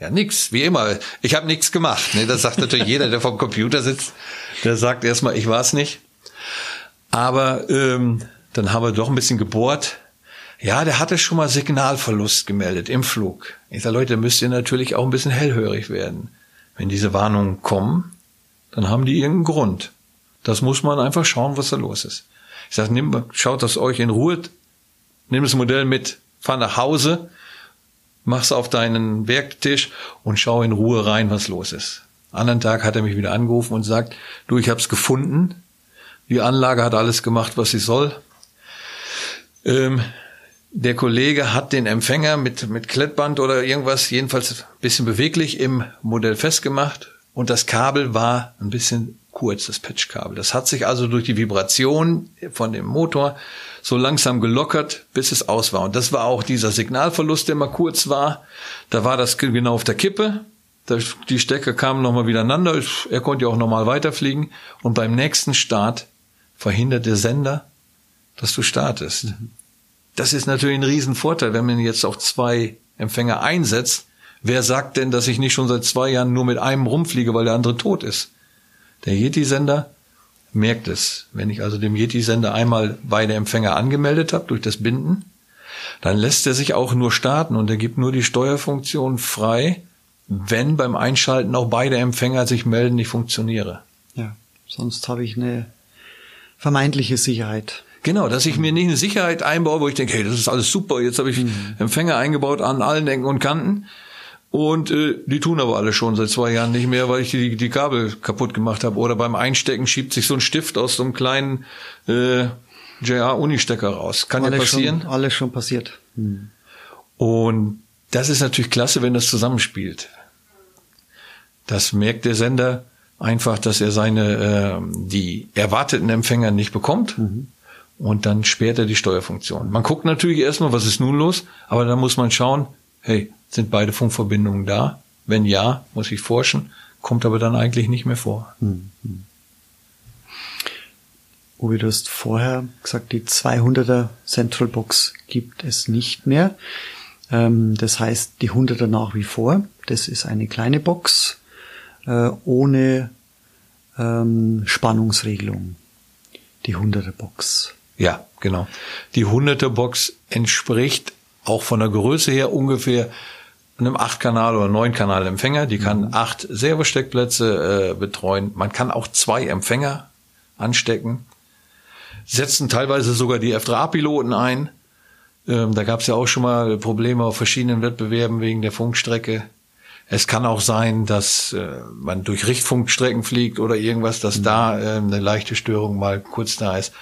ja, nix, wie immer. Ich habe nichts gemacht. Ne? Das sagt natürlich jeder, der vom Computer sitzt. Der sagt erstmal, ich war's nicht. Aber ähm, dann haben wir doch ein bisschen gebohrt. Ja, der hatte schon mal Signalverlust gemeldet im Flug. Ich sage, Leute, müsst ihr natürlich auch ein bisschen hellhörig werden. Wenn diese Warnungen kommen, dann haben die irgendeinen Grund. Das muss man einfach schauen, was da los ist. Ich sage, nimm, schaut das euch in Ruhe, nimm das Modell mit, fahr nach Hause, mach's auf deinen Werktisch und schau in Ruhe rein, was los ist. Anderen Tag hat er mich wieder angerufen und sagt, du, ich hab's gefunden. Die Anlage hat alles gemacht, was sie soll. Ähm, der Kollege hat den Empfänger mit, mit Klettband oder irgendwas, jedenfalls ein bisschen beweglich im Modell festgemacht und das Kabel war ein bisschen kurz, das Patchkabel. Das hat sich also durch die Vibration von dem Motor so langsam gelockert, bis es aus war. Und das war auch dieser Signalverlust, der mal kurz war. Da war das genau auf der Kippe. Die Stecker kamen nochmal wieder aneinander. Er konnte ja auch nochmal weiterfliegen. Und beim nächsten Start verhindert der Sender, dass du startest. Das ist natürlich ein Riesenvorteil, wenn man jetzt auch zwei Empfänger einsetzt. Wer sagt denn, dass ich nicht schon seit zwei Jahren nur mit einem rumfliege, weil der andere tot ist? Der Yeti-Sender merkt es. Wenn ich also dem Yeti-Sender einmal beide Empfänger angemeldet habe durch das Binden, dann lässt er sich auch nur starten und er gibt nur die Steuerfunktion frei, wenn beim Einschalten auch beide Empfänger sich melden, ich funktioniere. Ja, sonst habe ich eine vermeintliche Sicherheit. Genau, dass ich mir nicht eine Sicherheit einbaue, wo ich denke, hey, das ist alles super, jetzt habe ich mhm. Empfänger eingebaut an allen Ecken und Kanten. Und äh, die tun aber alle schon seit zwei Jahren nicht mehr, weil ich die, die Kabel kaputt gemacht habe. Oder beim Einstecken schiebt sich so ein Stift aus so einem kleinen äh, JR-Uni-Stecker raus. Kann alles ja passieren. Schon, alles schon passiert. Hm. Und das ist natürlich klasse, wenn das zusammenspielt. Das merkt der Sender einfach, dass er seine äh, die erwarteten Empfänger nicht bekommt. Mhm und dann sperrt er die Steuerfunktion. Man guckt natürlich erstmal, was ist nun los, aber dann muss man schauen, hey, sind beide Funkverbindungen da? Wenn ja, muss ich forschen, kommt aber dann eigentlich nicht mehr vor. Hm. Uwe, du hast vorher gesagt, die 200er Central Box gibt es nicht mehr. Ähm, das heißt, die 100er nach wie vor. Das ist eine kleine Box äh, ohne ähm, Spannungsregelung. Die 100er Box. Ja, genau. Die 100er Box entspricht auch von der Größe her ungefähr einem 8-Kanal- oder 9-Kanal-Empfänger. Die kann mhm. acht Servosteckplätze äh, betreuen. Man kann auch zwei Empfänger anstecken. Setzen teilweise sogar die F3A-Piloten ein. Ähm, da gab es ja auch schon mal Probleme auf verschiedenen Wettbewerben wegen der Funkstrecke. Es kann auch sein, dass äh, man durch Richtfunkstrecken fliegt oder irgendwas, dass mhm. da äh, eine leichte Störung mal kurz da ist.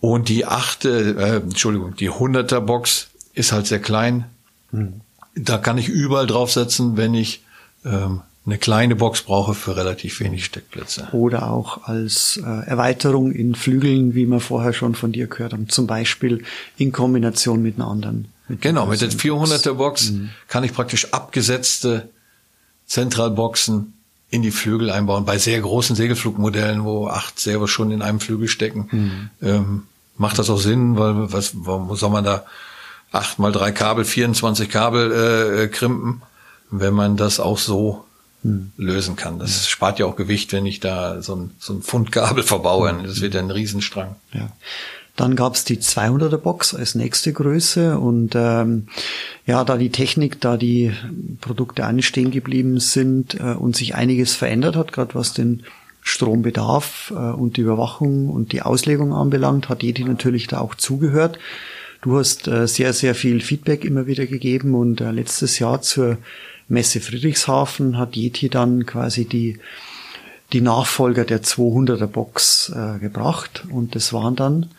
Und die achte, äh, Entschuldigung, die 100er Box ist halt sehr klein. Mhm. Da kann ich überall draufsetzen, wenn ich ähm, eine kleine Box brauche für relativ wenig Steckplätze. Oder auch als äh, Erweiterung in Flügeln, wie wir vorher schon von dir gehört haben. Zum Beispiel in Kombination mit einer anderen. Mit genau, mit der 400er Box mhm. kann ich praktisch abgesetzte Zentralboxen in die Flügel einbauen. Bei sehr großen Segelflugmodellen, wo acht Servos schon in einem Flügel stecken, mhm. ähm, macht das auch Sinn, weil was warum soll man da acht mal drei Kabel, 24 Kabel äh, äh, krimpen, wenn man das auch so mhm. lösen kann. Das ja. spart ja auch Gewicht, wenn ich da so ein, so ein Pfund Kabel verbaue. Das wird ja ein Riesenstrang. Ja. Dann gab's die 200er Box als nächste Größe und ähm, ja, da die Technik, da die Produkte anstehen geblieben sind äh, und sich einiges verändert hat, gerade was den Strombedarf äh, und die Überwachung und die Auslegung anbelangt, hat Yeti natürlich da auch zugehört. Du hast äh, sehr, sehr viel Feedback immer wieder gegeben und äh, letztes Jahr zur Messe Friedrichshafen hat Yeti dann quasi die die Nachfolger der 200er Box äh, gebracht und das waren dann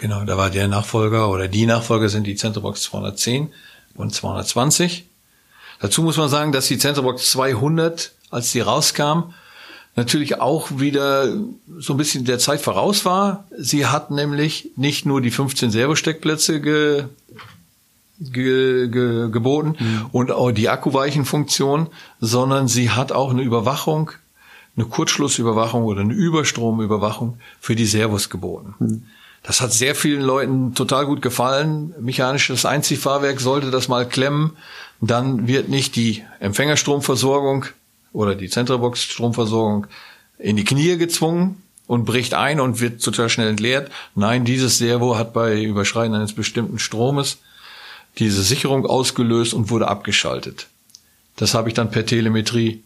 Genau, da war der Nachfolger oder die Nachfolger sind die Centerbox 210 und 220. Dazu muss man sagen, dass die Centerbox 200, als sie rauskam, natürlich auch wieder so ein bisschen der Zeit voraus war. Sie hat nämlich nicht nur die 15 Servosteckplätze ge, ge, ge, geboten mhm. und auch die Akkuweichenfunktion, sondern sie hat auch eine Überwachung, eine Kurzschlussüberwachung oder eine Überstromüberwachung für die Servos geboten. Mhm. Das hat sehr vielen Leuten total gut gefallen. Mechanisches Einziehfahrwerk sollte das mal klemmen. Dann wird nicht die Empfängerstromversorgung oder die Zentralbox-Stromversorgung in die Knie gezwungen und bricht ein und wird total schnell entleert. Nein, dieses Servo hat bei Überschreiten eines bestimmten Stromes diese Sicherung ausgelöst und wurde abgeschaltet. Das habe ich dann per Telemetrie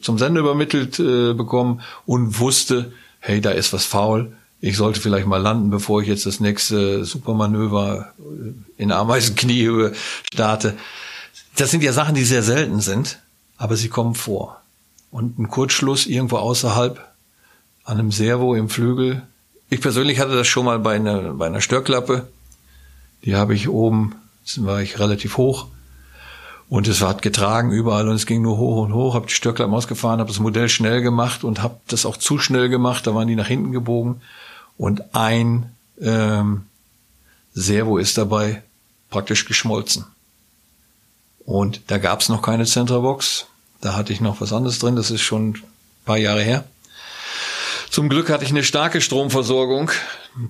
zum Sender übermittelt äh, bekommen und wusste, hey, da ist was faul ich sollte vielleicht mal landen, bevor ich jetzt das nächste Supermanöver in Ameisenkniehöhe starte. Das sind ja Sachen, die sehr selten sind, aber sie kommen vor. Und ein Kurzschluss irgendwo außerhalb an einem Servo im Flügel. Ich persönlich hatte das schon mal bei einer, bei einer Störklappe. Die habe ich oben, war ich relativ hoch. Und es hat getragen überall und es ging nur hoch und hoch. Habe die Stöckleim ausgefahren, habe das Modell schnell gemacht und habe das auch zu schnell gemacht. Da waren die nach hinten gebogen. Und ein ähm, Servo ist dabei praktisch geschmolzen. Und da gab es noch keine Centerbox. Da hatte ich noch was anderes drin. Das ist schon ein paar Jahre her. Zum Glück hatte ich eine starke Stromversorgung.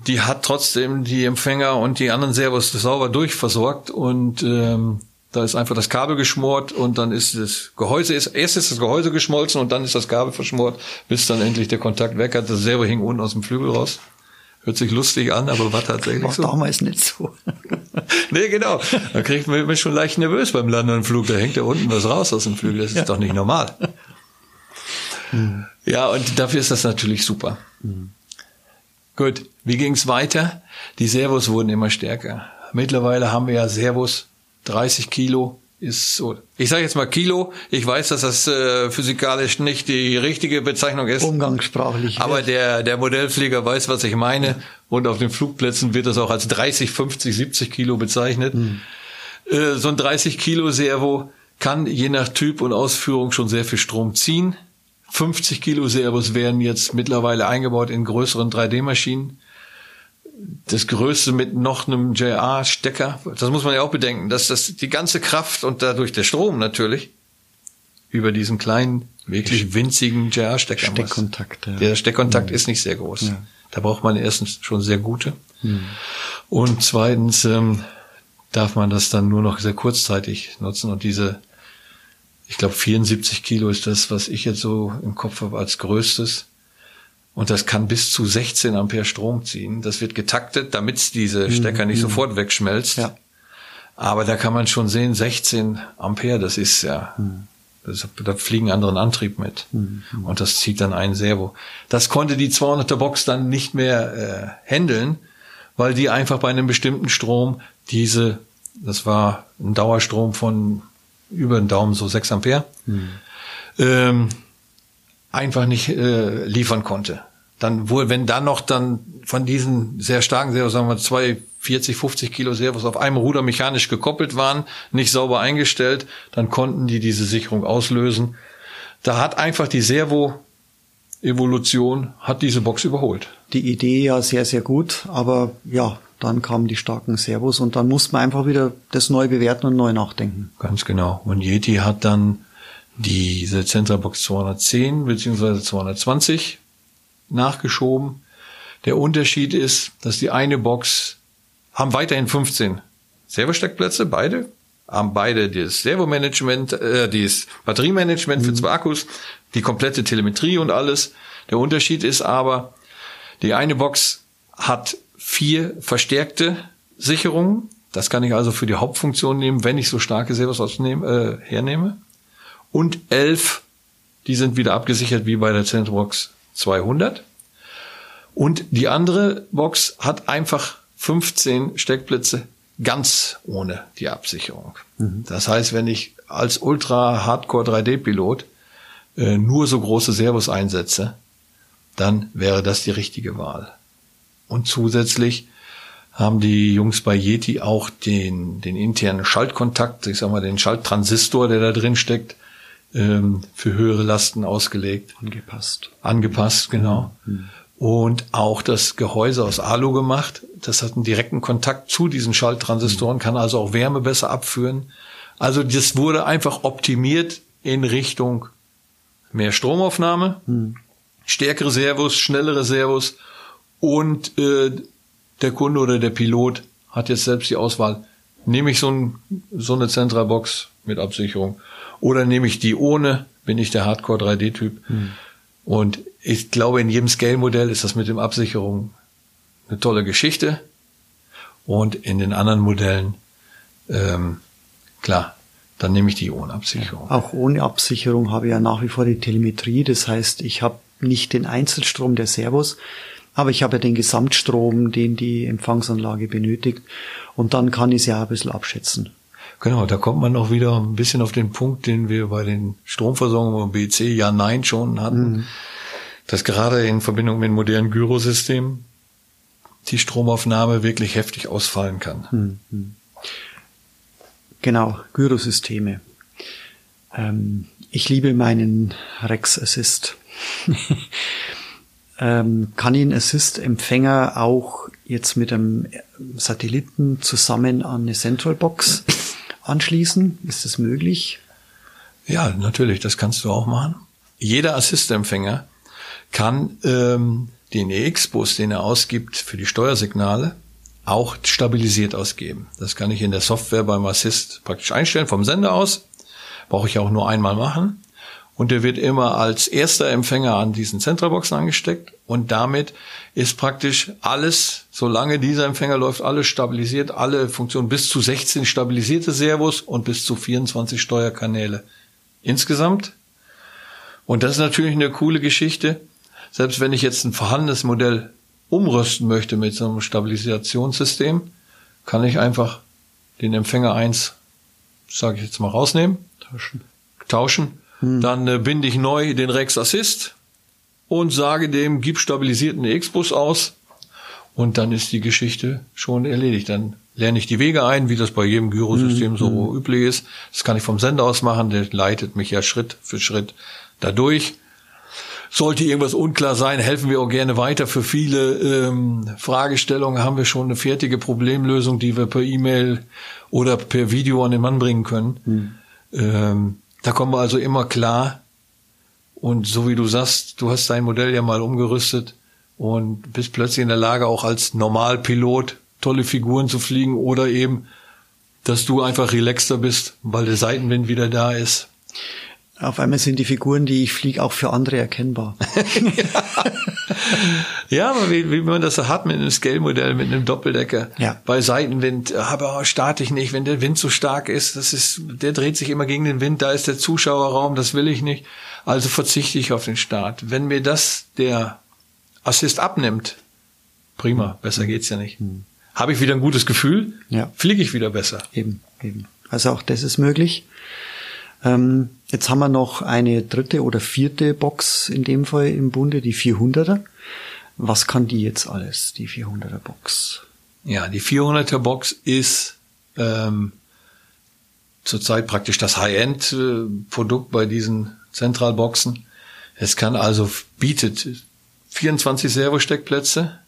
Die hat trotzdem die Empfänger und die anderen Servos sauber durchversorgt und ähm, da ist einfach das Kabel geschmort und dann ist das Gehäuse ist erst ist das Gehäuse geschmolzen und dann ist das Kabel verschmort, bis dann endlich der Kontakt weg hat. Das Servo hing unten aus dem Flügel raus. Hört sich lustig an, aber war tatsächlich war so. damals nicht so. nee, genau. Da kriegt man mich schon leicht nervös beim Landen und Flug. Da hängt ja unten was raus aus dem Flügel. Das ist ja. doch nicht normal. Hm. Ja, und dafür ist das natürlich super. Hm. Gut, wie ging's weiter? Die Servos wurden immer stärker. Mittlerweile haben wir ja Servos 30 Kilo ist so. Ich sage jetzt mal Kilo. Ich weiß, dass das äh, physikalisch nicht die richtige Bezeichnung ist. Umgangssprachlich. Aber der, der Modellflieger weiß, was ich meine. Und auf den Flugplätzen wird das auch als 30, 50, 70 Kilo bezeichnet. Hm. Äh, so ein 30 Kilo Servo kann je nach Typ und Ausführung schon sehr viel Strom ziehen. 50 Kilo Servos werden jetzt mittlerweile eingebaut in größeren 3D-Maschinen das Größte mit noch einem JR-Stecker. Das muss man ja auch bedenken, dass das die ganze Kraft und dadurch der Strom natürlich über diesen kleinen, wirklich winzigen JR-Stecker Steckkontakt. Ja. Der Steckkontakt ja. ist nicht sehr groß. Ja. Da braucht man erstens schon sehr gute. Mhm. Und zweitens ähm, darf man das dann nur noch sehr kurzzeitig nutzen. Und diese, ich glaube 74 Kilo ist das, was ich jetzt so im Kopf habe als größtes. Und das kann bis zu 16 Ampere Strom ziehen. Das wird getaktet, damit diese mhm, Stecker nicht mhm. sofort wegschmelzt. Ja. Aber da kann man schon sehen, 16 Ampere, das ist ja, mhm. das, da fliegen anderen Antrieb mit. Mhm. Und das zieht dann ein Servo. Das konnte die 200er Box dann nicht mehr äh, handeln, weil die einfach bei einem bestimmten Strom diese, das war ein Dauerstrom von über den Daumen so 6 Ampere, mhm. ähm, einfach nicht äh, liefern konnte. Dann wohl, wenn dann noch dann von diesen sehr starken Servos, sagen wir zwei 40, 50 Kilo Servos auf einem Ruder mechanisch gekoppelt waren, nicht sauber eingestellt, dann konnten die diese Sicherung auslösen. Da hat einfach die Servo Evolution hat diese Box überholt. Die Idee ja sehr, sehr gut, aber ja, dann kamen die starken Servos und dann musste man einfach wieder das neu bewerten und neu nachdenken. Ganz genau. Und Yeti hat dann diese Zentralbox 210 bzw. 220 nachgeschoben. Der Unterschied ist, dass die eine Box haben weiterhin 15 Servosteckplätze, beide, haben beide das Servomanagement, äh, das Batteriemanagement mhm. für zwei Akkus, die komplette Telemetrie und alles. Der Unterschied ist aber, die eine Box hat vier verstärkte Sicherungen. Das kann ich also für die Hauptfunktion nehmen, wenn ich so starke Servos äh, hernehme und elf, die sind wieder abgesichert wie bei der Centrobox 200. Und die andere Box hat einfach 15 Steckplätze ganz ohne die Absicherung. Mhm. Das heißt, wenn ich als Ultra Hardcore 3D-Pilot äh, nur so große Servos einsetze, dann wäre das die richtige Wahl. Und zusätzlich haben die Jungs bei Yeti auch den, den internen Schaltkontakt, ich sag mal den Schalttransistor, der da drin steckt, ähm, für höhere Lasten ausgelegt. Angepasst. Angepasst, genau. Mhm. Und auch das Gehäuse aus Alu gemacht. Das hat einen direkten Kontakt zu diesen Schalttransistoren, mhm. kann also auch Wärme besser abführen. Also das wurde einfach optimiert in Richtung mehr Stromaufnahme, mhm. stärkere Servos, schnellere Servos und äh, der Kunde oder der Pilot hat jetzt selbst die Auswahl, nehme ich so, ein, so eine Zentralbox mit Absicherung oder nehme ich die ohne, bin ich der Hardcore 3D-Typ. Hm. Und ich glaube, in jedem Scale-Modell ist das mit dem Absicherung eine tolle Geschichte. Und in den anderen Modellen, ähm, klar, dann nehme ich die ohne Absicherung. Auch ohne Absicherung habe ich ja nach wie vor die Telemetrie. Das heißt, ich habe nicht den Einzelstrom der Servos, aber ich habe ja den Gesamtstrom, den die Empfangsanlage benötigt. Und dann kann ich es ja ein bisschen abschätzen. Genau, da kommt man noch wieder ein bisschen auf den Punkt, den wir bei den Stromversorgungen BC ja nein schon hatten, mhm. dass gerade in Verbindung mit modernen Gyrosystemen die Stromaufnahme wirklich heftig ausfallen kann. Hm, Genau, Gyrosysteme. Ähm, ich liebe meinen Rex Assist. ähm, kann ihn Assist-Empfänger auch jetzt mit einem Satelliten zusammen an eine Centralbox anschließen? Ist das möglich? Ja, natürlich, das kannst du auch machen. Jeder Assist-Empfänger kann ähm, den EX-Bus, den er ausgibt für die Steuersignale, auch stabilisiert ausgeben. Das kann ich in der Software beim Assist praktisch einstellen vom Sender aus. Brauche ich auch nur einmal machen. Und der wird immer als erster Empfänger an diesen Zentralboxen angesteckt. Und damit ist praktisch alles, solange dieser Empfänger läuft, alles stabilisiert, alle Funktionen bis zu 16 stabilisierte Servos und bis zu 24 Steuerkanäle insgesamt. Und das ist natürlich eine coole Geschichte. Selbst wenn ich jetzt ein vorhandenes Modell umrüsten möchte mit so einem Stabilisationssystem, kann ich einfach den Empfänger 1, sage ich jetzt mal, rausnehmen, tauschen, tauschen. Hm. dann äh, binde ich neu den Rex Assist und sage dem, gib stabilisierten X-Bus aus und dann ist die Geschichte schon erledigt. Dann lerne ich die Wege ein, wie das bei jedem Gyrosystem mhm. so hm. üblich ist. Das kann ich vom Sender aus machen, der leitet mich ja Schritt für Schritt dadurch. Sollte irgendwas unklar sein, helfen wir auch gerne weiter. Für viele ähm, Fragestellungen haben wir schon eine fertige Problemlösung, die wir per E-Mail oder per Video an den Mann bringen können. Mhm. Ähm, da kommen wir also immer klar. Und so wie du sagst, du hast dein Modell ja mal umgerüstet und bist plötzlich in der Lage, auch als Normalpilot tolle Figuren zu fliegen oder eben, dass du einfach relaxter bist, weil der Seitenwind wieder da ist. Auf einmal sind die Figuren, die ich fliege, auch für andere erkennbar. ja, aber wie, wie man das so hat mit einem Scale-Modell, mit einem Doppeldecker. Ja. Bei Seitenwind, aber starte ich nicht, wenn der Wind so stark ist, das ist, der dreht sich immer gegen den Wind, da ist der Zuschauerraum, das will ich nicht. Also verzichte ich auf den Start. Wenn mir das der Assist abnimmt, prima, besser geht's ja nicht. Hm. Habe ich wieder ein gutes Gefühl, ja. fliege ich wieder besser. Eben, eben. Also auch das ist möglich. Ähm, jetzt haben wir noch eine dritte oder vierte Box in dem Fall im Bunde, die 400er. Was kann die jetzt alles, die 400er Box? Ja, die 400er Box ist ähm, zurzeit praktisch das High-End-Produkt bei diesen Zentralboxen. Es kann also bietet 24 Servosteckplätze,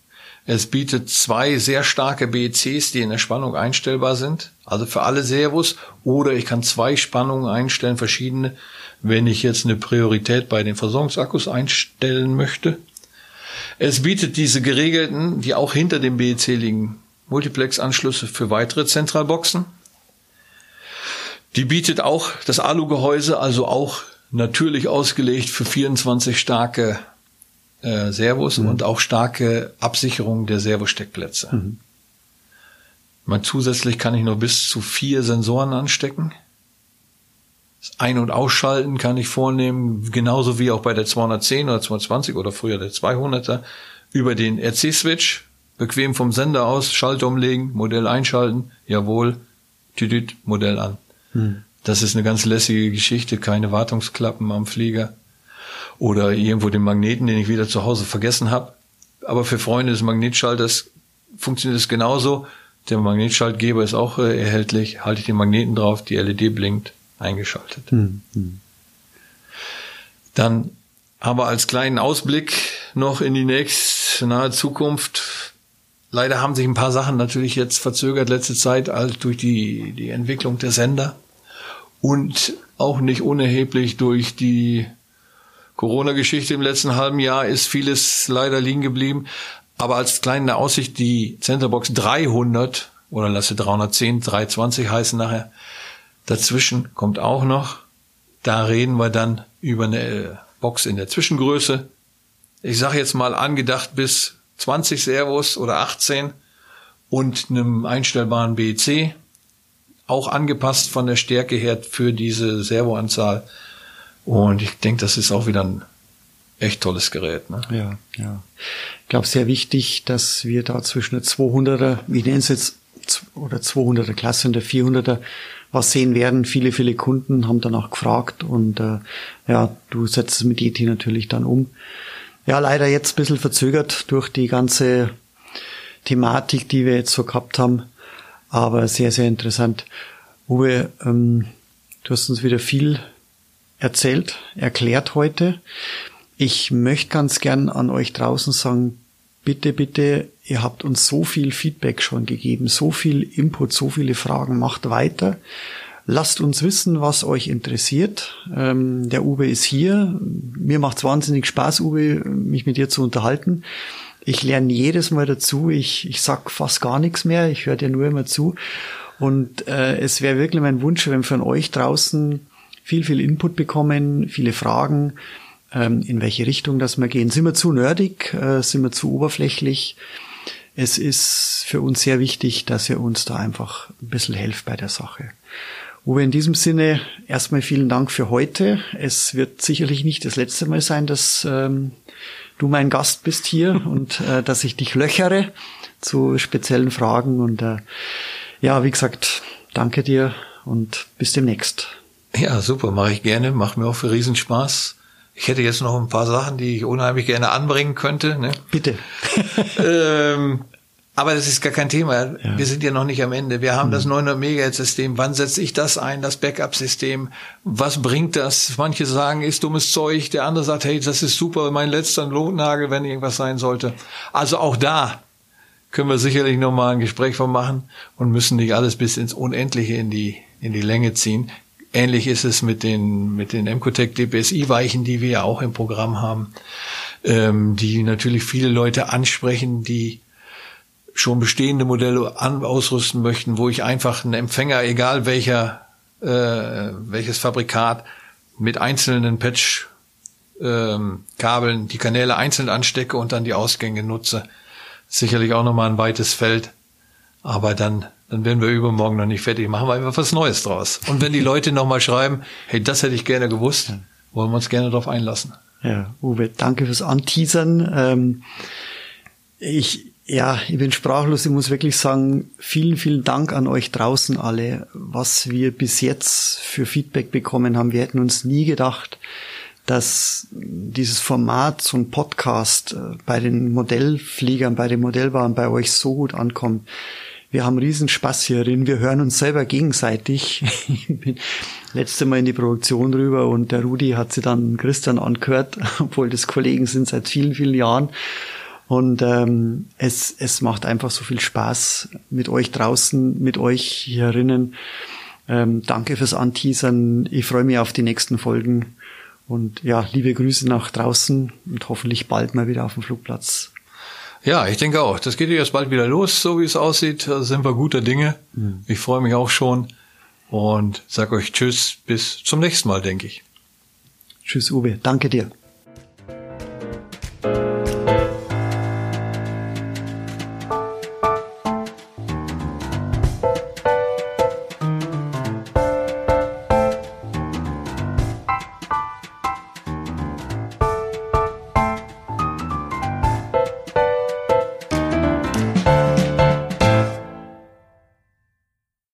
es bietet zwei sehr starke BECs, die in der Spannung einstellbar sind, also für alle Servos, oder ich kann zwei Spannungen einstellen, verschiedene, wenn ich jetzt eine Priorität bei den Versorgungsakkus einstellen möchte. Es bietet diese geregelten, die auch hinter dem BEC liegen, Multiplex-Anschlüsse für weitere Zentralboxen. Die bietet auch das Alu-Gehäuse, also auch natürlich ausgelegt für 24 starke äh, Servos mhm. und auch starke Absicherung der Servosteckplätze. Mhm. Man, zusätzlich kann ich noch bis zu vier Sensoren anstecken. Das Ein- und Ausschalten kann ich vornehmen, genauso wie auch bei der 210 oder 220 oder früher der 200er, über den RC-Switch, bequem vom Sender aus, Schalter umlegen, Modell einschalten, jawohl, tütüt, Modell an. Hm. Das ist eine ganz lässige Geschichte, keine Wartungsklappen am Flieger oder irgendwo den Magneten, den ich wieder zu Hause vergessen habe. Aber für Freunde des Magnetschalters funktioniert es genauso. Der Magnetschaltgeber ist auch äh, erhältlich. Halte ich den Magneten drauf, die LED blinkt, eingeschaltet. Mhm. Dann haben wir als kleinen Ausblick noch in die nächste nahe Zukunft. Leider haben sich ein paar Sachen natürlich jetzt verzögert letzte Zeit halt durch die, die Entwicklung der Sender und auch nicht unerheblich durch die Corona-Geschichte im letzten halben Jahr ist vieles leider liegen geblieben. Aber als kleine Aussicht, die Centerbox 300 oder lasse 310, 320 heißen nachher, dazwischen kommt auch noch. Da reden wir dann über eine äh, Box in der Zwischengröße. Ich sage jetzt mal angedacht bis 20 Servos oder 18 und einem einstellbaren BEC. Auch angepasst von der Stärke her für diese Servoanzahl und ich denke, das ist auch wieder ein echt tolles Gerät. Ne? Ja, ja. Ich glaube, sehr wichtig, dass wir da zwischen der 200er, wie nennen es jetzt, oder 200er Klasse und der 400er was sehen werden. Viele, viele Kunden haben danach gefragt und äh, ja, du setzt es mit ET natürlich dann um. Ja, leider jetzt ein bisschen verzögert durch die ganze Thematik, die wir jetzt so gehabt haben, aber sehr, sehr interessant. Uwe, ähm, du hast uns wieder viel erzählt, erklärt heute. Ich möchte ganz gern an euch draußen sagen, bitte, bitte, ihr habt uns so viel Feedback schon gegeben, so viel Input, so viele Fragen, macht weiter. Lasst uns wissen, was euch interessiert. Ähm, der Uwe ist hier. Mir macht es wahnsinnig Spaß, Uwe, mich mit dir zu unterhalten. Ich lerne jedes Mal dazu. Ich, ich sag fast gar nichts mehr. Ich höre dir nur immer zu. Und äh, es wäre wirklich mein Wunsch, wenn von euch draußen viel, viel Input bekommen, viele Fragen, ähm, in welche Richtung das wir gehen. Sind wir zu nerdig? Äh, sind wir zu oberflächlich? Es ist für uns sehr wichtig, dass ihr uns da einfach ein bisschen helft bei der Sache. Uwe, in diesem Sinne erstmal vielen Dank für heute. Es wird sicherlich nicht das letzte Mal sein, dass ähm, du mein Gast bist hier und äh, dass ich dich löchere zu speziellen Fragen. Und äh, ja, wie gesagt, danke dir und bis demnächst. Ja, super, mache ich gerne, macht mir auch für Riesenspaß. Ich hätte jetzt noch ein paar Sachen, die ich unheimlich gerne anbringen könnte. Ne? Bitte. ähm, aber das ist gar kein Thema. Ja. Wir sind ja noch nicht am Ende. Wir haben mhm. das 900 Megahertz System. Wann setze ich das ein, das Backup-System? Was bringt das? Manche sagen, ist dummes Zeug. Der andere sagt, hey, das ist super, mein letzter Notnagel, wenn irgendwas sein sollte. Also auch da können wir sicherlich noch mal ein Gespräch von machen und müssen nicht alles bis ins Unendliche in die, in die Länge ziehen. Ähnlich ist es mit den, mit den Emcotec DPSI-Weichen, die wir ja auch im Programm haben, ähm, die natürlich viele Leute ansprechen, die schon bestehende Modelle an, ausrüsten möchten, wo ich einfach einen Empfänger, egal welcher, äh, welches Fabrikat, mit einzelnen Patch ähm, Kabeln die Kanäle einzeln anstecke und dann die Ausgänge nutze. Sicherlich auch nochmal ein weites Feld, aber dann dann werden wir übermorgen noch nicht fertig. Machen wir einfach was Neues draus. Und wenn die Leute nochmal schreiben, hey, das hätte ich gerne gewusst, wollen wir uns gerne darauf einlassen. Ja, Uwe, danke fürs Anteasern. Ähm, ich, ja, ich bin sprachlos. Ich muss wirklich sagen, vielen, vielen Dank an euch draußen alle, was wir bis jetzt für Feedback bekommen haben. Wir hätten uns nie gedacht, dass dieses Format, so ein Podcast äh, bei den Modellfliegern, bei den Modellbauern bei euch so gut ankommt. Wir haben riesen Spaß hierin. Wir hören uns selber gegenseitig. Ich bin letzte Mal in die Produktion rüber und der Rudi hat sie dann Christian angehört, obwohl das Kollegen sind seit vielen, vielen Jahren. Und ähm, es, es macht einfach so viel Spaß mit euch draußen, mit euch hierinnen. Ähm, danke fürs Anteasern. Ich freue mich auf die nächsten Folgen. Und ja, liebe Grüße nach draußen und hoffentlich bald mal wieder auf dem Flugplatz. Ja, ich denke auch. Das geht jetzt bald wieder los, so wie es aussieht. Da sind wir guter Dinge. Mhm. Ich freue mich auch schon und sag euch Tschüss, bis zum nächsten Mal, denke ich. Tschüss, Uwe. Danke dir.